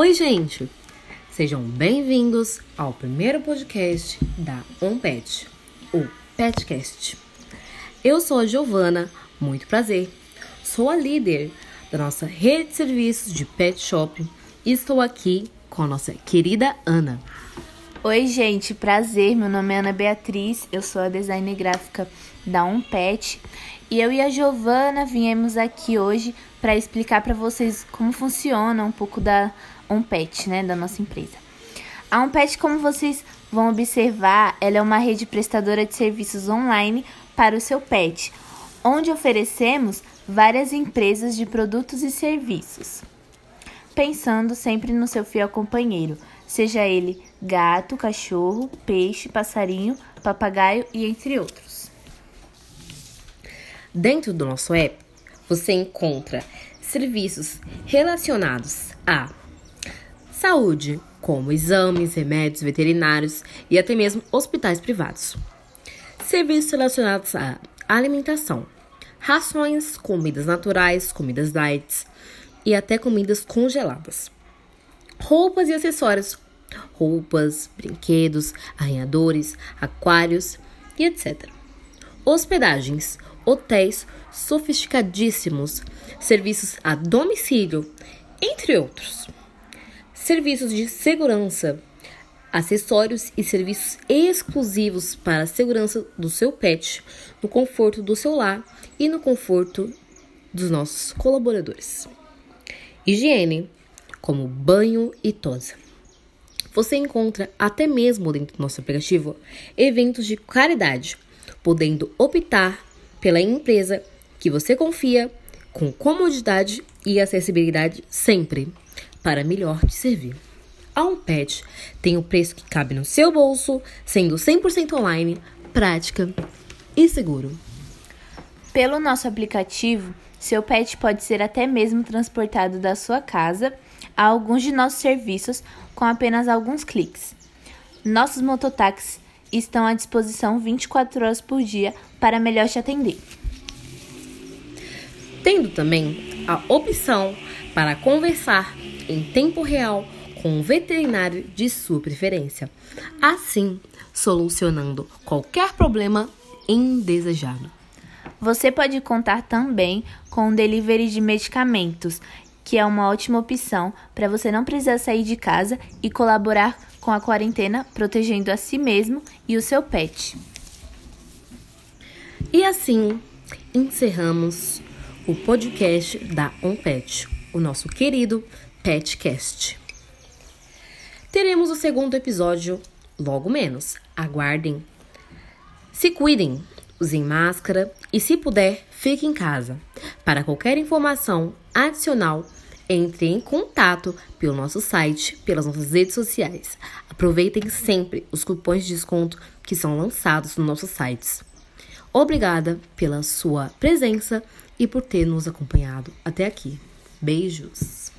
Oi, gente! Sejam bem-vindos ao primeiro podcast da OnPet, o Petcast. Eu sou a Giovana, muito prazer. Sou a líder da nossa rede de serviços de pet shop e estou aqui com a nossa querida Ana. Oi, gente, prazer. Meu nome é Ana Beatriz, eu sou a designer gráfica da OnPet e eu e a Giovana viemos aqui hoje para explicar para vocês como funciona um pouco da OnPet, né, da nossa empresa. A OnPet, como vocês vão observar, ela é uma rede prestadora de serviços online para o seu pet, onde oferecemos várias empresas de produtos e serviços, pensando sempre no seu fiel companheiro, seja ele gato, cachorro, peixe, passarinho, papagaio e entre outros. Dentro do nosso app, você encontra serviços relacionados a saúde, como exames, remédios veterinários e até mesmo hospitais privados. Serviços relacionados à alimentação, rações, comidas naturais, comidas light e até comidas congeladas. Roupas e acessórios, roupas, brinquedos, arranhadores, aquários e etc. Hospedagens, hotéis sofisticadíssimos, serviços a domicílio, entre outros. Serviços de segurança, acessórios e serviços exclusivos para a segurança do seu pet, no conforto do seu lar e no conforto dos nossos colaboradores. Higiene, como banho e tosa. Você encontra até mesmo dentro do nosso aplicativo eventos de caridade, podendo optar pela empresa que você confia com comodidade e acessibilidade sempre para melhor te servir. A Pet tem o preço que cabe no seu bolso, sendo 100% online, prática e seguro. Pelo nosso aplicativo, seu pet pode ser até mesmo transportado da sua casa a alguns de nossos serviços com apenas alguns cliques. Nossos mototáxis estão à disposição 24 horas por dia para melhor te atender tendo também a opção para conversar em tempo real com o veterinário de sua preferência, assim solucionando qualquer problema indesejado. Você pode contar também com o delivery de medicamentos, que é uma ótima opção para você não precisar sair de casa e colaborar com a quarentena, protegendo a si mesmo e o seu pet. E assim encerramos o podcast da OnPet, o nosso querido Petcast. Teremos o segundo episódio logo menos. Aguardem. Se cuidem, usem máscara e, se puder, fique em casa. Para qualquer informação adicional, entre em contato pelo nosso site, pelas nossas redes sociais. Aproveitem sempre os cupons de desconto que são lançados nos nossos sites. Obrigada pela sua presença e por ter nos acompanhado até aqui. Beijos!